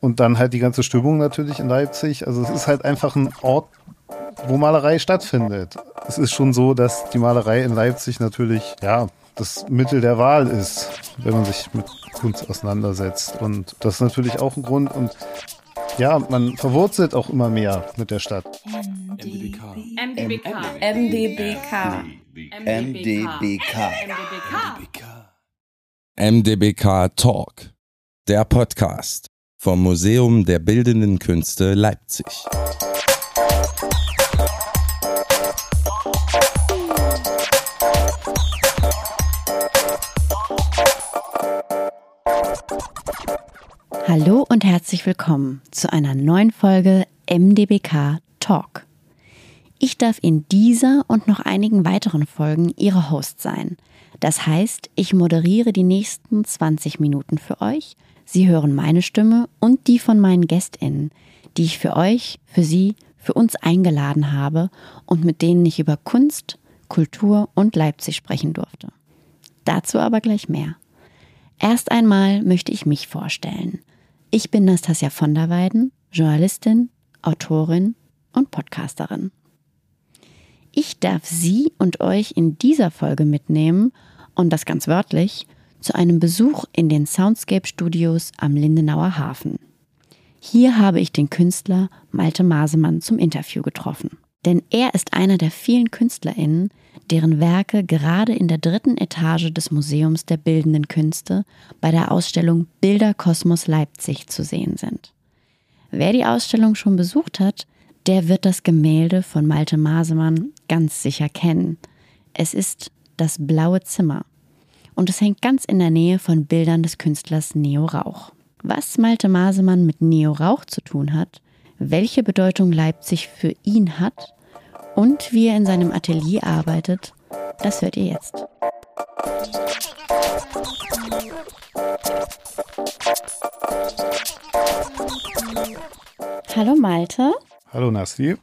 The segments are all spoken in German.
Und dann halt die ganze Stimmung natürlich in Leipzig. Also es ist halt einfach ein Ort, wo Malerei stattfindet. Es ist schon so, dass die Malerei in Leipzig natürlich, ja, das Mittel der Wahl ist, wenn man sich mit Kunst auseinandersetzt. Und das ist natürlich auch ein Grund. Und ja, man verwurzelt auch immer mehr mit der Stadt. MDBK. MDBK. MDBK. MDBK. MDBK Talk. Der Podcast vom Museum der Bildenden Künste Leipzig. Hallo und herzlich willkommen zu einer neuen Folge MDBK Talk. Ich darf in dieser und noch einigen weiteren Folgen Ihre Host sein. Das heißt, ich moderiere die nächsten 20 Minuten für euch. Sie hören meine Stimme und die von meinen Gästinnen, die ich für euch, für Sie, für uns eingeladen habe und mit denen ich über Kunst, Kultur und Leipzig sprechen durfte. Dazu aber gleich mehr. Erst einmal möchte ich mich vorstellen. Ich bin Nastasia von der Weiden, Journalistin, Autorin und Podcasterin. Ich darf Sie und euch in dieser Folge mitnehmen, und das ganz wörtlich, zu einem Besuch in den Soundscape Studios am Lindenauer Hafen. Hier habe ich den Künstler Malte Masemann zum Interview getroffen. Denn er ist einer der vielen KünstlerInnen, deren Werke gerade in der dritten Etage des Museums der Bildenden Künste bei der Ausstellung Bilder Kosmos Leipzig zu sehen sind. Wer die Ausstellung schon besucht hat, der wird das Gemälde von Malte Masemann ganz sicher kennen. Es ist das blaue Zimmer. Und es hängt ganz in der Nähe von Bildern des Künstlers Neo Rauch. Was Malte Masemann mit Neo Rauch zu tun hat, welche Bedeutung Leipzig für ihn hat und wie er in seinem Atelier arbeitet, das hört ihr jetzt. Hallo Malte. Hallo Nasti.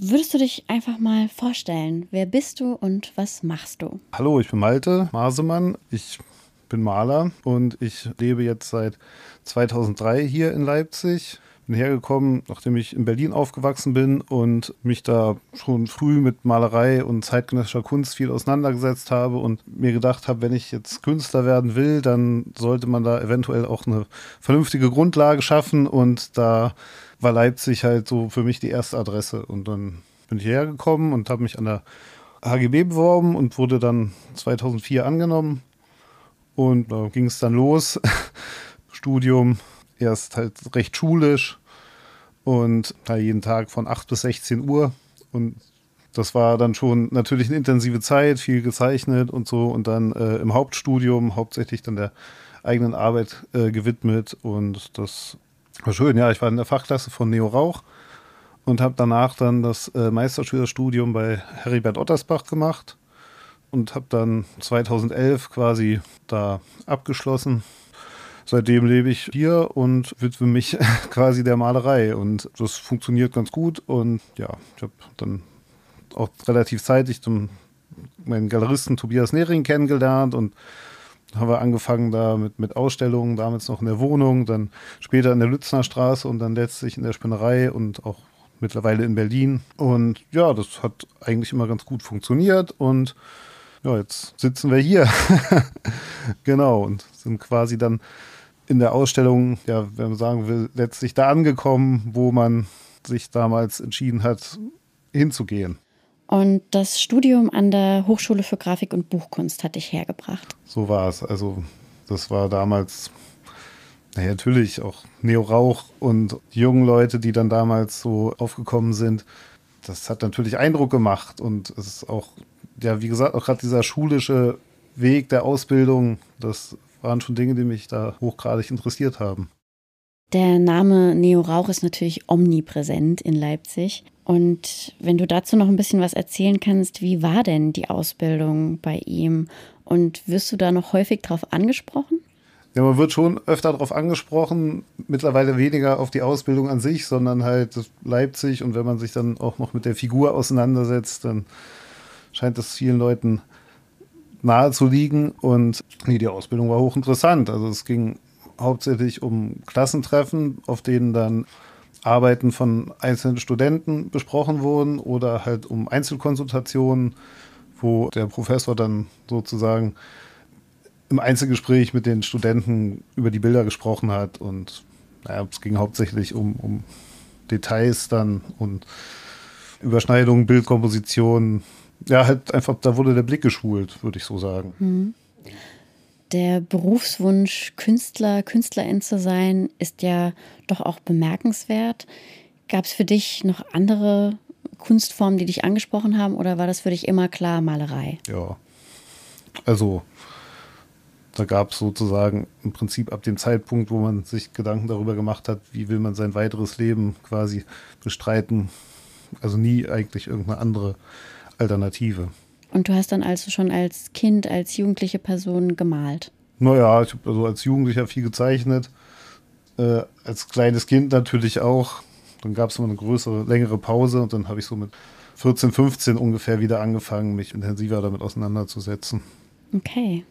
Würdest du dich einfach mal vorstellen, wer bist du und was machst du? Hallo, ich bin Malte Masemann. Ich bin Maler und ich lebe jetzt seit 2003 hier in Leipzig bin hergekommen, nachdem ich in Berlin aufgewachsen bin und mich da schon früh mit Malerei und zeitgenössischer Kunst viel auseinandergesetzt habe und mir gedacht habe, wenn ich jetzt Künstler werden will, dann sollte man da eventuell auch eine vernünftige Grundlage schaffen und da war Leipzig halt so für mich die erste Adresse und dann bin ich hergekommen und habe mich an der HGB beworben und wurde dann 2004 angenommen und da ging es dann los. Studium erst halt recht schulisch und da jeden Tag von 8 bis 16 Uhr. Und das war dann schon natürlich eine intensive Zeit, viel gezeichnet und so. Und dann äh, im Hauptstudium hauptsächlich dann der eigenen Arbeit äh, gewidmet. Und das war schön. Ja, ich war in der Fachklasse von Neo Rauch und habe danach dann das äh, Meisterschülerstudium bei Heribert Ottersbach gemacht und habe dann 2011 quasi da abgeschlossen seitdem lebe ich hier und widme mich quasi der Malerei. Und das funktioniert ganz gut. Und ja, ich habe dann auch relativ zeitig zum, meinen Galeristen Tobias Nehring kennengelernt und habe angefangen da mit, mit Ausstellungen, damals noch in der Wohnung, dann später in der Lützner Straße und dann letztlich in der Spinnerei und auch mittlerweile in Berlin. Und ja, das hat eigentlich immer ganz gut funktioniert und ja, jetzt sitzen wir hier. genau, und sind quasi dann in der Ausstellung, ja, wenn man sagen will, letztlich da angekommen, wo man sich damals entschieden hat, hinzugehen. Und das Studium an der Hochschule für Grafik und Buchkunst hat dich hergebracht. So war es. Also, das war damals, naja, natürlich auch Neo Rauch und die jungen Leute, die dann damals so aufgekommen sind. Das hat natürlich Eindruck gemacht und es ist auch, ja, wie gesagt, auch gerade dieser schulische Weg der Ausbildung, das waren schon Dinge, die mich da hochgradig interessiert haben. Der Name Neo Rauch ist natürlich omnipräsent in Leipzig. Und wenn du dazu noch ein bisschen was erzählen kannst, wie war denn die Ausbildung bei ihm? Und wirst du da noch häufig drauf angesprochen? Ja, man wird schon öfter darauf angesprochen, mittlerweile weniger auf die Ausbildung an sich, sondern halt Leipzig. Und wenn man sich dann auch noch mit der Figur auseinandersetzt, dann scheint es vielen Leuten nahe zu liegen. Und nee, die Ausbildung war hochinteressant. Also es ging hauptsächlich um Klassentreffen, auf denen dann Arbeiten von einzelnen Studenten besprochen wurden oder halt um Einzelkonsultationen, wo der Professor dann sozusagen im Einzelgespräch mit den Studenten über die Bilder gesprochen hat und naja, es ging hauptsächlich um, um Details dann und Überschneidungen, Bildkomposition. Ja, halt einfach, da wurde der Blick geschult, würde ich so sagen. Mhm. Der Berufswunsch, Künstler, Künstlerin zu sein, ist ja doch auch bemerkenswert. Gab es für dich noch andere Kunstformen, die dich angesprochen haben, oder war das für dich immer klar Malerei? Ja. Also, da gab es sozusagen im Prinzip ab dem Zeitpunkt, wo man sich Gedanken darüber gemacht hat, wie will man sein weiteres Leben quasi bestreiten, also nie eigentlich irgendeine andere Alternative. Und du hast dann also schon als Kind, als jugendliche Person gemalt? Naja, ich habe also als Jugendlicher viel gezeichnet. Äh, als kleines Kind natürlich auch. Dann gab es immer eine größere, längere Pause und dann habe ich so mit 14, 15 ungefähr wieder angefangen, mich intensiver damit auseinanderzusetzen. Okay.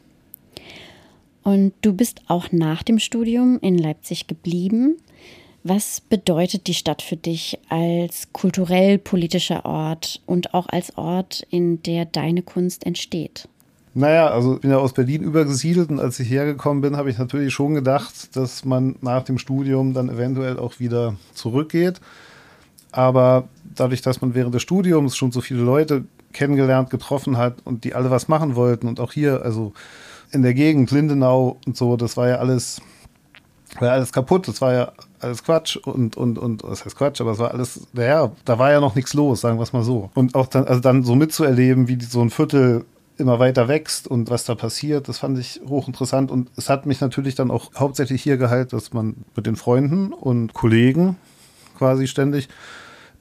Und du bist auch nach dem Studium in Leipzig geblieben. Was bedeutet die Stadt für dich als kulturell-politischer Ort und auch als Ort, in der deine Kunst entsteht? Naja, also ich bin ja aus Berlin übergesiedelt und als ich hergekommen bin, habe ich natürlich schon gedacht, dass man nach dem Studium dann eventuell auch wieder zurückgeht. Aber dadurch, dass man während des Studiums schon so viele Leute kennengelernt, getroffen hat und die alle was machen wollten und auch hier, also in der Gegend, Lindenau und so, das war ja alles, war ja alles kaputt, das war ja alles Quatsch und, und, und, das heißt Quatsch, aber es war alles, naja, da war ja noch nichts los, sagen wir es mal so. Und auch dann, also dann so mitzuerleben, wie so ein Viertel immer weiter wächst und was da passiert, das fand ich hochinteressant und es hat mich natürlich dann auch hauptsächlich hier gehalten, dass man mit den Freunden und Kollegen quasi ständig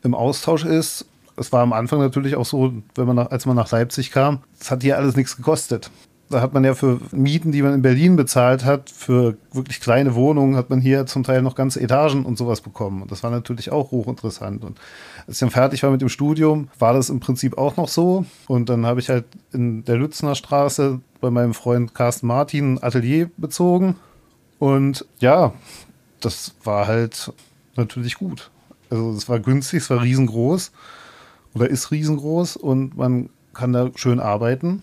im Austausch ist. Es war am Anfang natürlich auch so, wenn man nach, als man nach Leipzig kam, es hat hier alles nichts gekostet da hat man ja für Mieten, die man in Berlin bezahlt hat, für wirklich kleine Wohnungen, hat man hier zum Teil noch ganze Etagen und sowas bekommen. Und das war natürlich auch hochinteressant. Und als ich dann fertig war mit dem Studium, war das im Prinzip auch noch so. Und dann habe ich halt in der Lützner Straße bei meinem Freund Carsten Martin ein Atelier bezogen. Und ja, das war halt natürlich gut. Also es war günstig, es war riesengroß oder ist riesengroß und man kann da schön arbeiten.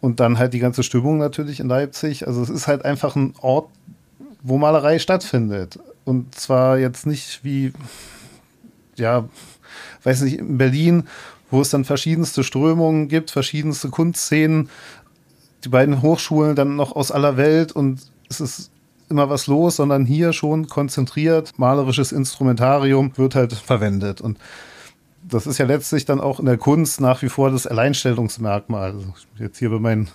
Und dann halt die ganze Stimmung natürlich in Leipzig. Also es ist halt einfach ein Ort, wo Malerei stattfindet. Und zwar jetzt nicht wie, ja, weiß nicht, in Berlin, wo es dann verschiedenste Strömungen gibt, verschiedenste Kunstszenen, die beiden Hochschulen dann noch aus aller Welt und es ist immer was los, sondern hier schon konzentriert malerisches Instrumentarium wird halt verwendet. Und das ist ja letztlich dann auch in der Kunst nach wie vor das Alleinstellungsmerkmal. Also jetzt hier bei meinen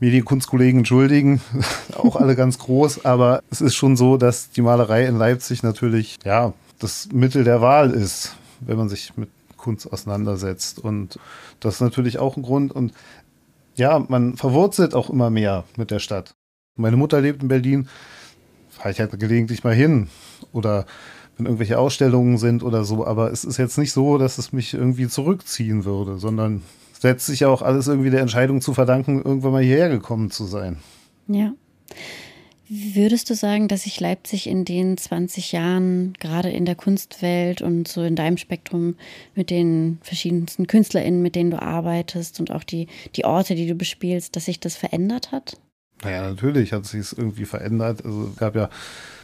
Medienkunstkollegen entschuldigen, auch alle ganz groß, aber es ist schon so, dass die Malerei in Leipzig natürlich ja das Mittel der Wahl ist, wenn man sich mit Kunst auseinandersetzt. Und das ist natürlich auch ein Grund. Und ja, man verwurzelt auch immer mehr mit der Stadt. Meine Mutter lebt in Berlin, fahre ich halt gelegentlich mal hin. Oder wenn irgendwelche Ausstellungen sind oder so. Aber es ist jetzt nicht so, dass es mich irgendwie zurückziehen würde, sondern es setzt sich auch alles irgendwie der Entscheidung zu verdanken, irgendwann mal hierher gekommen zu sein. Ja. Würdest du sagen, dass sich Leipzig in den 20 Jahren gerade in der Kunstwelt und so in deinem Spektrum mit den verschiedensten KünstlerInnen, mit denen du arbeitest und auch die, die Orte, die du bespielst, dass sich das verändert hat? Naja, natürlich hat sich es irgendwie verändert. Also es gab ja,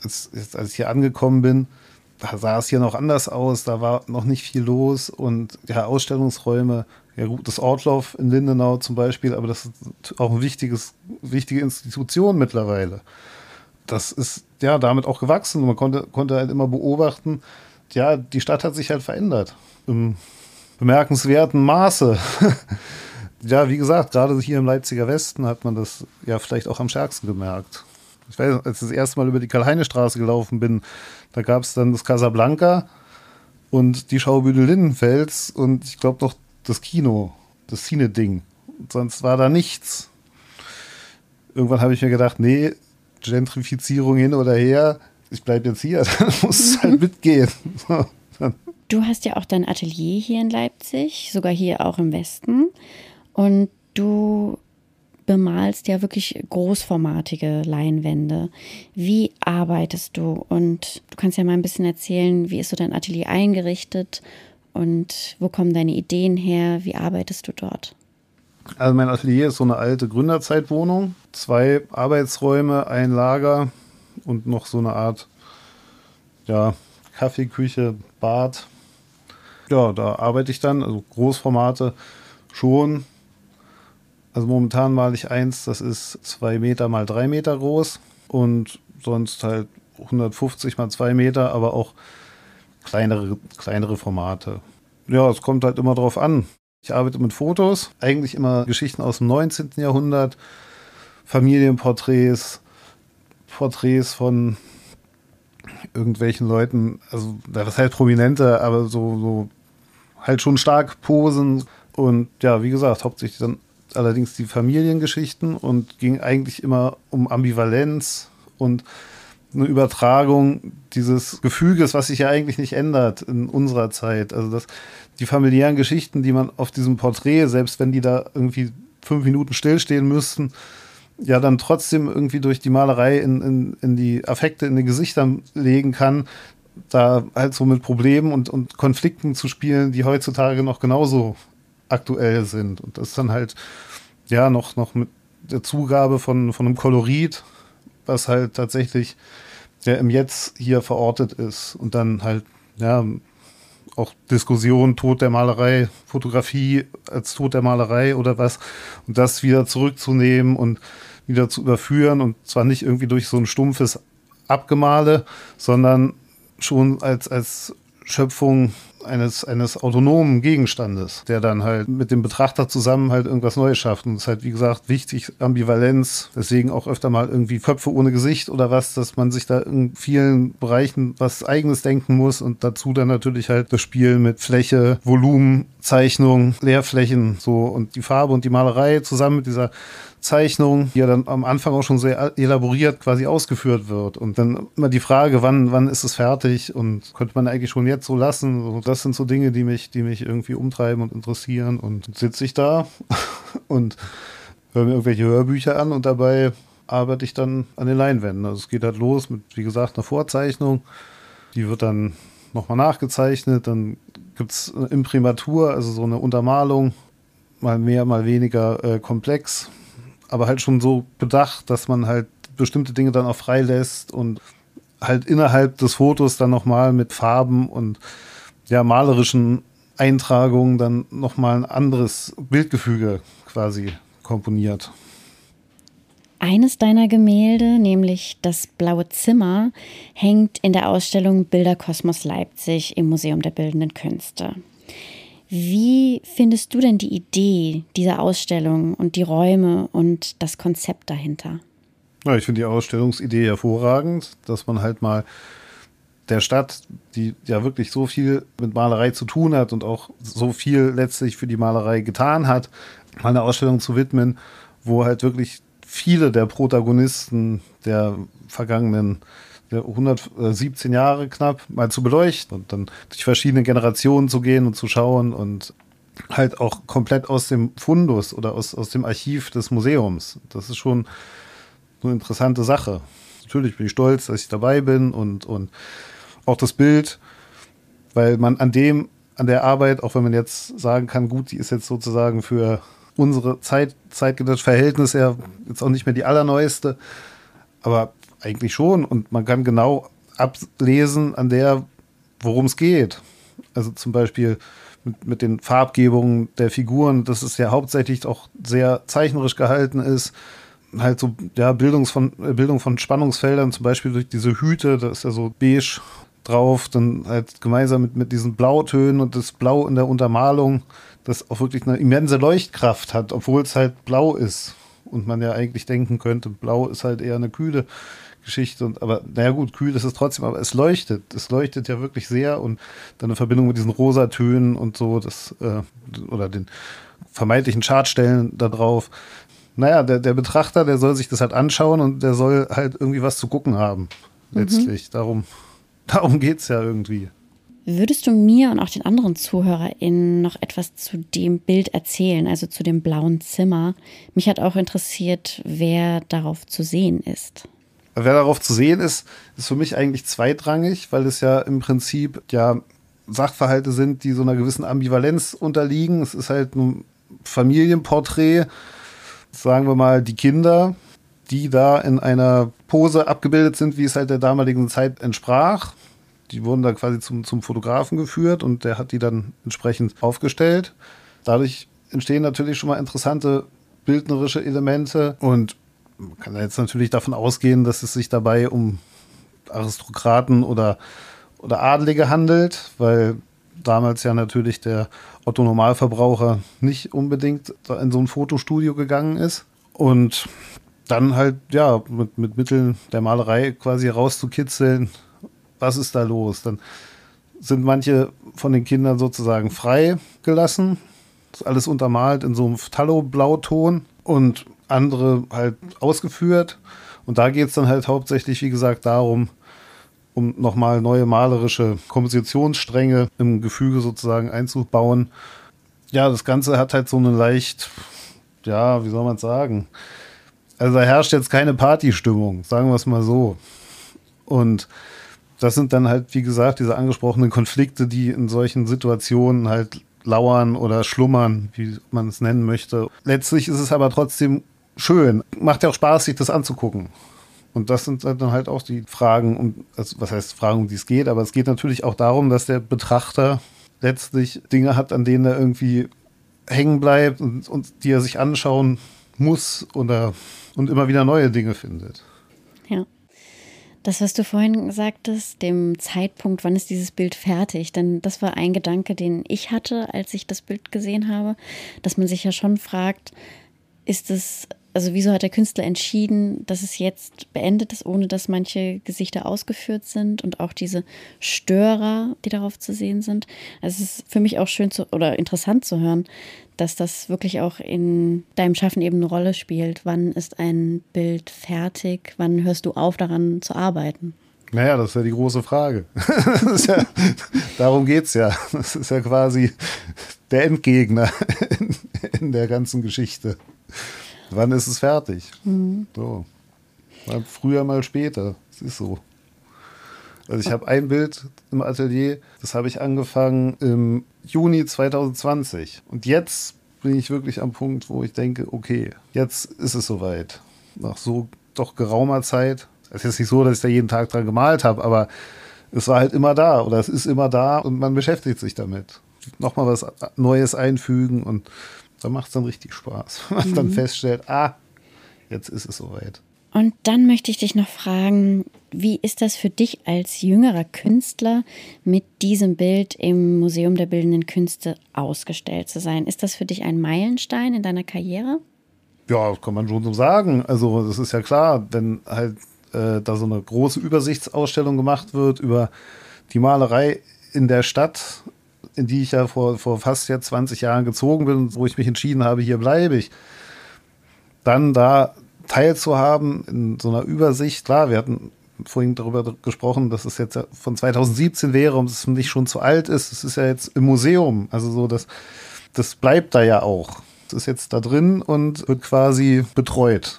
als, als ich hier angekommen bin, da sah es hier noch anders aus, da war noch nicht viel los und ja, Ausstellungsräume, ja gut, das Ortlauf in Lindenau zum Beispiel, aber das ist auch eine wichtiges, wichtige Institution mittlerweile. Das ist ja damit auch gewachsen. Man konnte, konnte halt immer beobachten, ja, die Stadt hat sich halt verändert. Im bemerkenswerten Maße. ja, wie gesagt, gerade hier im Leipziger Westen hat man das ja vielleicht auch am stärksten gemerkt. Ich weiß, als ich das erste Mal über die Karl-Heine-Straße gelaufen bin, da gab es dann das Casablanca und die Schaubühne Lindenfels und ich glaube noch das Kino, das Cine-Ding. Sonst war da nichts. Irgendwann habe ich mir gedacht, nee, Gentrifizierung hin oder her, ich bleibe jetzt hier, dann muss es halt mitgehen. du hast ja auch dein Atelier hier in Leipzig, sogar hier auch im Westen. Und du bemalst ja wirklich großformatige Leinwände. Wie arbeitest du? Und du kannst ja mal ein bisschen erzählen, wie ist so dein Atelier eingerichtet und wo kommen deine Ideen her? Wie arbeitest du dort? Also mein Atelier ist so eine alte Gründerzeitwohnung. Zwei Arbeitsräume, ein Lager und noch so eine Art ja, Kaffeeküche, Bad. Ja, da arbeite ich dann, also Großformate schon. Also momentan male ich eins, das ist zwei Meter mal drei Meter groß und sonst halt 150 mal zwei Meter, aber auch kleinere, kleinere Formate. Ja, es kommt halt immer drauf an. Ich arbeite mit Fotos, eigentlich immer Geschichten aus dem 19. Jahrhundert, Familienporträts, Porträts von irgendwelchen Leuten, also das heißt Prominente, aber so, so halt schon stark posen. Und ja, wie gesagt, hauptsächlich dann allerdings die Familiengeschichten und ging eigentlich immer um Ambivalenz und eine Übertragung dieses Gefüges, was sich ja eigentlich nicht ändert in unserer Zeit. Also dass die familiären Geschichten, die man auf diesem Porträt, selbst wenn die da irgendwie fünf Minuten stillstehen müssten, ja dann trotzdem irgendwie durch die Malerei in, in, in die Affekte, in die Gesichter legen kann, da halt so mit Problemen und, und Konflikten zu spielen, die heutzutage noch genauso aktuell sind. Und das dann halt, ja, noch, noch mit der Zugabe von, von einem Kolorit, was halt tatsächlich der im Jetzt hier verortet ist. Und dann halt, ja, auch Diskussion, Tod der Malerei, Fotografie als Tod der Malerei oder was. Und das wieder zurückzunehmen und wieder zu überführen und zwar nicht irgendwie durch so ein stumpfes Abgemale, sondern schon als, als Schöpfung eines, eines autonomen Gegenstandes, der dann halt mit dem Betrachter zusammen halt irgendwas Neues schafft. Und es ist halt, wie gesagt, wichtig, Ambivalenz, deswegen auch öfter mal irgendwie Köpfe ohne Gesicht oder was, dass man sich da in vielen Bereichen was Eigenes denken muss und dazu dann natürlich halt das Spiel mit Fläche, Volumen, Zeichnung, Leerflächen, so und die Farbe und die Malerei zusammen mit dieser Zeichnung, die ja dann am Anfang auch schon sehr elaboriert quasi ausgeführt wird. Und dann immer die Frage, wann, wann ist es fertig und könnte man eigentlich schon jetzt so lassen. Das sind so Dinge, die mich, die mich irgendwie umtreiben und interessieren. Und sitze ich da und höre mir irgendwelche Hörbücher an und dabei arbeite ich dann an den Leinwänden. Also es geht halt los mit, wie gesagt, einer Vorzeichnung. Die wird dann nochmal nachgezeichnet. Dann gibt es eine Imprimatur, also so eine Untermalung, mal mehr, mal weniger äh, komplex aber halt schon so bedacht, dass man halt bestimmte Dinge dann auch freilässt und halt innerhalb des Fotos dann nochmal mit Farben und ja, malerischen Eintragungen dann nochmal ein anderes Bildgefüge quasi komponiert. Eines deiner Gemälde, nämlich das Blaue Zimmer, hängt in der Ausstellung Bilderkosmos Leipzig im Museum der Bildenden Künste. Wie findest du denn die Idee dieser Ausstellung und die Räume und das Konzept dahinter? Ja, ich finde die Ausstellungsidee hervorragend, dass man halt mal der Stadt, die ja wirklich so viel mit Malerei zu tun hat und auch so viel letztlich für die Malerei getan hat, mal eine Ausstellung zu widmen, wo halt wirklich viele der Protagonisten der vergangenen 117 Jahre knapp mal zu beleuchten und dann durch verschiedene Generationen zu gehen und zu schauen und halt auch komplett aus dem Fundus oder aus, aus dem Archiv des Museums. Das ist schon eine interessante Sache. Natürlich bin ich stolz, dass ich dabei bin und, und auch das Bild, weil man an dem, an der Arbeit, auch wenn man jetzt sagen kann, gut, die ist jetzt sozusagen für unsere Zeit, zeitgenössische Verhältnisse ja jetzt auch nicht mehr die allerneueste, aber eigentlich schon. Und man kann genau ablesen an der, worum es geht. Also zum Beispiel mit, mit den Farbgebungen der Figuren, dass es ja hauptsächlich auch sehr zeichnerisch gehalten ist. Halt so, ja, Bildungs von, Bildung von Spannungsfeldern, zum Beispiel durch diese Hüte, da ist ja so beige drauf, dann halt gemeinsam mit, mit diesen Blautönen und das Blau in der Untermalung, das auch wirklich eine immense Leuchtkraft hat, obwohl es halt blau ist. Und man ja eigentlich denken könnte, blau ist halt eher eine kühle Geschichte. Und, aber naja gut, kühl ist es trotzdem, aber es leuchtet. Es leuchtet ja wirklich sehr und dann in Verbindung mit diesen Rosatönen und so, das, äh, oder den vermeintlichen Chartstellen da drauf. Naja, der, der Betrachter, der soll sich das halt anschauen und der soll halt irgendwie was zu gucken haben. Mhm. Letztlich. Mhm. Darum, darum geht es ja irgendwie. Würdest du mir und auch den anderen ZuhörerInnen noch etwas zu dem Bild erzählen, also zu dem blauen Zimmer? Mich hat auch interessiert, wer darauf zu sehen ist. Wer darauf zu sehen ist, ist für mich eigentlich zweitrangig, weil es ja im Prinzip ja Sachverhalte sind, die so einer gewissen Ambivalenz unterliegen. Es ist halt ein Familienporträt, sagen wir mal, die Kinder, die da in einer Pose abgebildet sind, wie es halt der damaligen Zeit entsprach die wurden da quasi zum, zum Fotografen geführt und der hat die dann entsprechend aufgestellt. Dadurch entstehen natürlich schon mal interessante bildnerische Elemente und man kann jetzt natürlich davon ausgehen, dass es sich dabei um Aristokraten oder, oder Adlige handelt, weil damals ja natürlich der Otto Normalverbraucher nicht unbedingt in so ein Fotostudio gegangen ist. Und dann halt, ja, mit, mit Mitteln der Malerei quasi herauszukitzeln, was ist da los? Dann sind manche von den Kindern sozusagen frei gelassen. Ist alles untermalt in so einem Tallow-Blauton und andere halt ausgeführt. Und da geht es dann halt hauptsächlich, wie gesagt, darum, um nochmal neue malerische Kompositionsstränge im Gefüge sozusagen einzubauen. Ja, das Ganze hat halt so eine leicht, ja, wie soll man sagen? Also da herrscht jetzt keine Partystimmung, sagen wir es mal so. Und das sind dann halt, wie gesagt, diese angesprochenen Konflikte, die in solchen Situationen halt lauern oder schlummern, wie man es nennen möchte. Letztlich ist es aber trotzdem schön. Macht ja auch Spaß, sich das anzugucken. Und das sind dann halt auch die Fragen, um, also was heißt Fragen, um die es geht, aber es geht natürlich auch darum, dass der Betrachter letztlich Dinge hat, an denen er irgendwie hängen bleibt und, und die er sich anschauen muss oder und immer wieder neue Dinge findet. Ja. Das, was du vorhin sagtest, dem Zeitpunkt, wann ist dieses Bild fertig? Denn das war ein Gedanke, den ich hatte, als ich das Bild gesehen habe, dass man sich ja schon fragt, ist es, also wieso hat der Künstler entschieden, dass es jetzt beendet ist, ohne dass manche Gesichter ausgeführt sind und auch diese Störer, die darauf zu sehen sind. Also es ist für mich auch schön zu, oder interessant zu hören, dass das wirklich auch in deinem Schaffen eben eine Rolle spielt. Wann ist ein Bild fertig? Wann hörst du auf, daran zu arbeiten? Naja, das ist ja die große Frage. ja, darum geht es ja. Das ist ja quasi der Endgegner in, in der ganzen Geschichte. Wann ist es fertig? Mhm. So. Mal früher, mal später. Es ist so. Also ich habe ein Bild im Atelier, das habe ich angefangen im Juni 2020. Und jetzt bin ich wirklich am Punkt, wo ich denke, okay, jetzt ist es soweit. Nach so doch geraumer Zeit. Es ist nicht so, dass ich da jeden Tag dran gemalt habe, aber es war halt immer da oder es ist immer da und man beschäftigt sich damit. Nochmal was Neues einfügen und da macht es dann richtig Spaß. Wenn man mhm. dann feststellt, ah, jetzt ist es soweit. Und dann möchte ich dich noch fragen, wie ist das für dich als jüngerer Künstler, mit diesem Bild im Museum der Bildenden Künste ausgestellt zu sein? Ist das für dich ein Meilenstein in deiner Karriere? Ja, kann man schon so sagen. Also, das ist ja klar, wenn halt äh, da so eine große Übersichtsausstellung gemacht wird über die Malerei in der Stadt, in die ich ja vor, vor fast jetzt 20 Jahren gezogen bin, wo ich mich entschieden habe, hier bleibe ich. Dann da teilzuhaben in so einer Übersicht. Klar, wir hatten vorhin darüber gesprochen, dass es jetzt von 2017 wäre und es nicht schon zu alt ist. Es ist ja jetzt im Museum. Also so, das, das bleibt da ja auch. Es ist jetzt da drin und wird quasi betreut.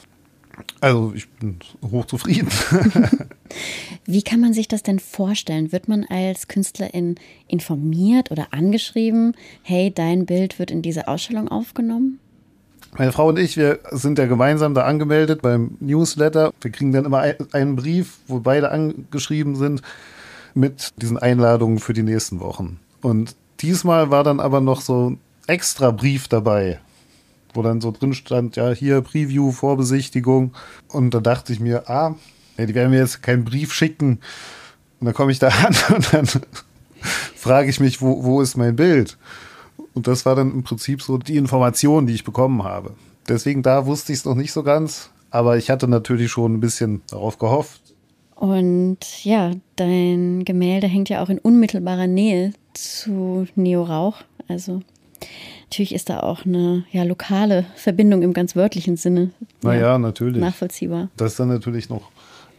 Also ich bin hochzufrieden. Wie kann man sich das denn vorstellen? Wird man als Künstlerin informiert oder angeschrieben, hey, dein Bild wird in diese Ausstellung aufgenommen? Meine Frau und ich, wir sind ja gemeinsam da angemeldet beim Newsletter. Wir kriegen dann immer einen Brief, wo beide angeschrieben sind mit diesen Einladungen für die nächsten Wochen. Und diesmal war dann aber noch so ein extra Brief dabei, wo dann so drin stand, ja, hier Preview, Vorbesichtigung. Und da dachte ich mir, ah, ja, die werden mir jetzt keinen Brief schicken. Und dann komme ich da an und dann frage ich mich, wo, wo ist mein Bild? Und das war dann im Prinzip so die Information, die ich bekommen habe. Deswegen da wusste ich es noch nicht so ganz, aber ich hatte natürlich schon ein bisschen darauf gehofft. Und ja, dein Gemälde hängt ja auch in unmittelbarer Nähe zu Neo Rauch. Also natürlich ist da auch eine ja, lokale Verbindung im ganz wörtlichen Sinne. Naja, ja, natürlich. Nachvollziehbar. Das ist dann natürlich noch,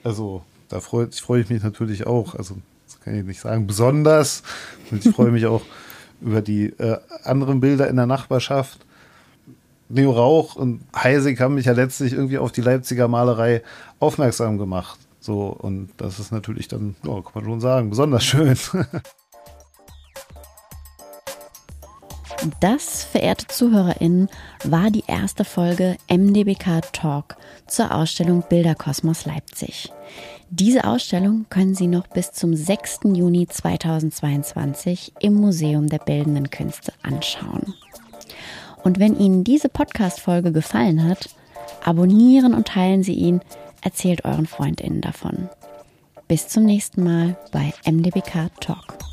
also da freue freu ich mich natürlich auch. Also kann ich nicht sagen, besonders. Und ich freue mich auch über die äh, anderen Bilder in der Nachbarschaft. Leo Rauch und Heisig haben mich ja letztlich irgendwie auf die Leipziger Malerei aufmerksam gemacht. So, und das ist natürlich dann, ja, kann man schon sagen, besonders schön. Das, verehrte ZuhörerInnen, war die erste Folge MDBK Talk zur Ausstellung Bilderkosmos Leipzig. Diese Ausstellung können Sie noch bis zum 6. Juni 2022 im Museum der Bildenden Künste anschauen. Und wenn Ihnen diese Podcast-Folge gefallen hat, abonnieren und teilen Sie ihn, erzählt euren FreundInnen davon. Bis zum nächsten Mal bei MDBK Talk.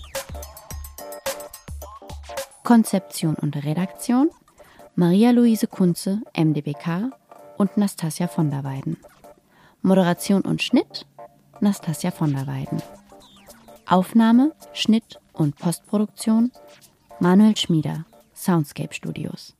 Konzeption und Redaktion Maria-Luise Kunze, MDBK und Nastasia von der Weiden. Moderation und Schnitt Nastasia von der Weiden. Aufnahme, Schnitt und Postproduktion Manuel Schmieder, Soundscape Studios.